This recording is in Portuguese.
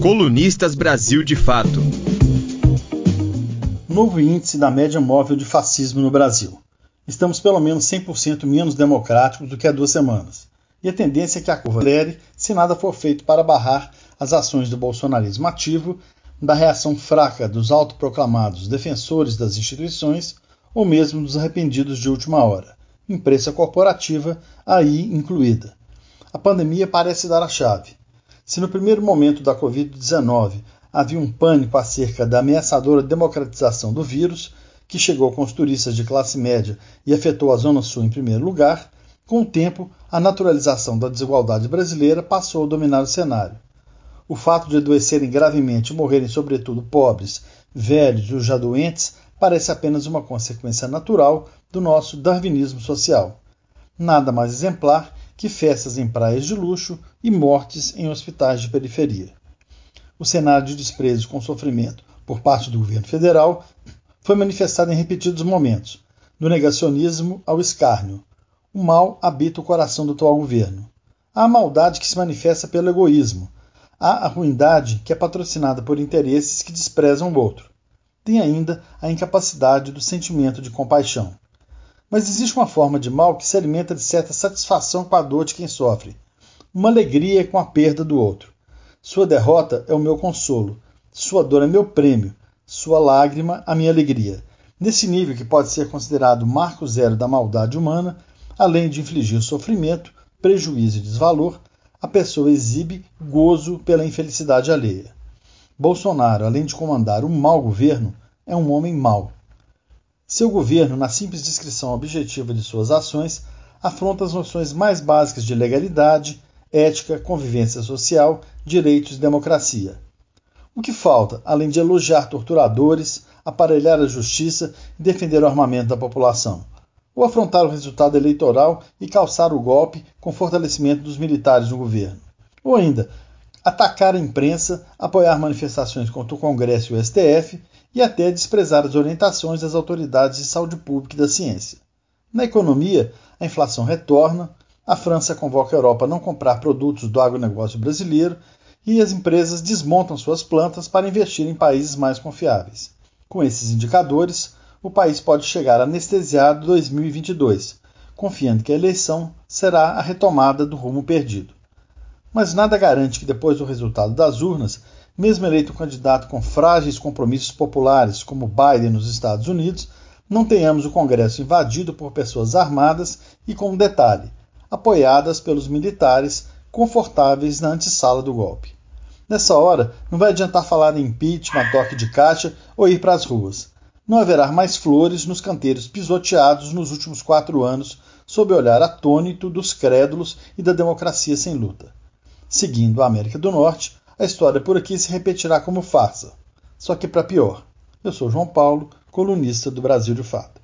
Colunistas Brasil de Fato. Novo índice da média móvel de fascismo no Brasil. Estamos pelo menos 100% menos democráticos do que há duas semanas. E a tendência é que a curva acelere se nada for feito para barrar as ações do bolsonarismo ativo, da reação fraca dos autoproclamados defensores das instituições ou mesmo dos arrependidos de última hora, imprensa corporativa aí incluída. A pandemia parece dar a chave. Se no primeiro momento da Covid-19 havia um pânico acerca da ameaçadora democratização do vírus, que chegou com os turistas de classe média e afetou a Zona Sul em primeiro lugar, com o tempo, a naturalização da desigualdade brasileira passou a dominar o cenário. O fato de adoecerem gravemente e morrerem, sobretudo, pobres, velhos ou já doentes, parece apenas uma consequência natural do nosso darwinismo social. Nada mais exemplar que festas em praias de luxo e mortes em hospitais de periferia. O cenário de desprezo com sofrimento por parte do governo federal foi manifestado em repetidos momentos, do negacionismo ao escárnio. O mal habita o coração do atual governo. Há a maldade que se manifesta pelo egoísmo. Há a ruindade que é patrocinada por interesses que desprezam o outro. Tem ainda a incapacidade do sentimento de compaixão. Mas existe uma forma de mal que se alimenta de certa satisfação com a dor de quem sofre, uma alegria com a perda do outro. Sua derrota é o meu consolo, sua dor é meu prêmio, sua lágrima a minha alegria. Nesse nível que pode ser considerado marco zero da maldade humana, além de infligir sofrimento, prejuízo e desvalor, a pessoa exibe gozo pela infelicidade alheia. Bolsonaro, além de comandar um mau governo, é um homem mau. Seu governo, na simples descrição objetiva de suas ações, afronta as noções mais básicas de legalidade, ética, convivência social, direitos e democracia. O que falta, além de elogiar torturadores, aparelhar a justiça e defender o armamento da população? Ou afrontar o resultado eleitoral e calçar o golpe com fortalecimento dos militares no governo? Ou ainda, atacar a imprensa, apoiar manifestações contra o Congresso e o STF e até desprezar as orientações das autoridades de saúde pública e da ciência. Na economia, a inflação retorna, a França convoca a Europa a não comprar produtos do agronegócio brasileiro e as empresas desmontam suas plantas para investir em países mais confiáveis. Com esses indicadores, o país pode chegar anestesiado 2022, confiando que a eleição será a retomada do rumo perdido. Mas nada garante que depois do resultado das urnas mesmo eleito um candidato com frágeis compromissos populares, como Biden nos Estados Unidos, não tenhamos o Congresso invadido por pessoas armadas e, com um detalhe, apoiadas pelos militares confortáveis na antessala do golpe. Nessa hora, não vai adiantar falar em impeachment, toque de caixa ou ir para as ruas. Não haverá mais flores nos canteiros pisoteados nos últimos quatro anos, sob o olhar atônito dos crédulos e da democracia sem luta. Seguindo a América do Norte, a história por aqui se repetirá como farsa, só que para pior. Eu sou João Paulo, colunista do Brasil de Fato.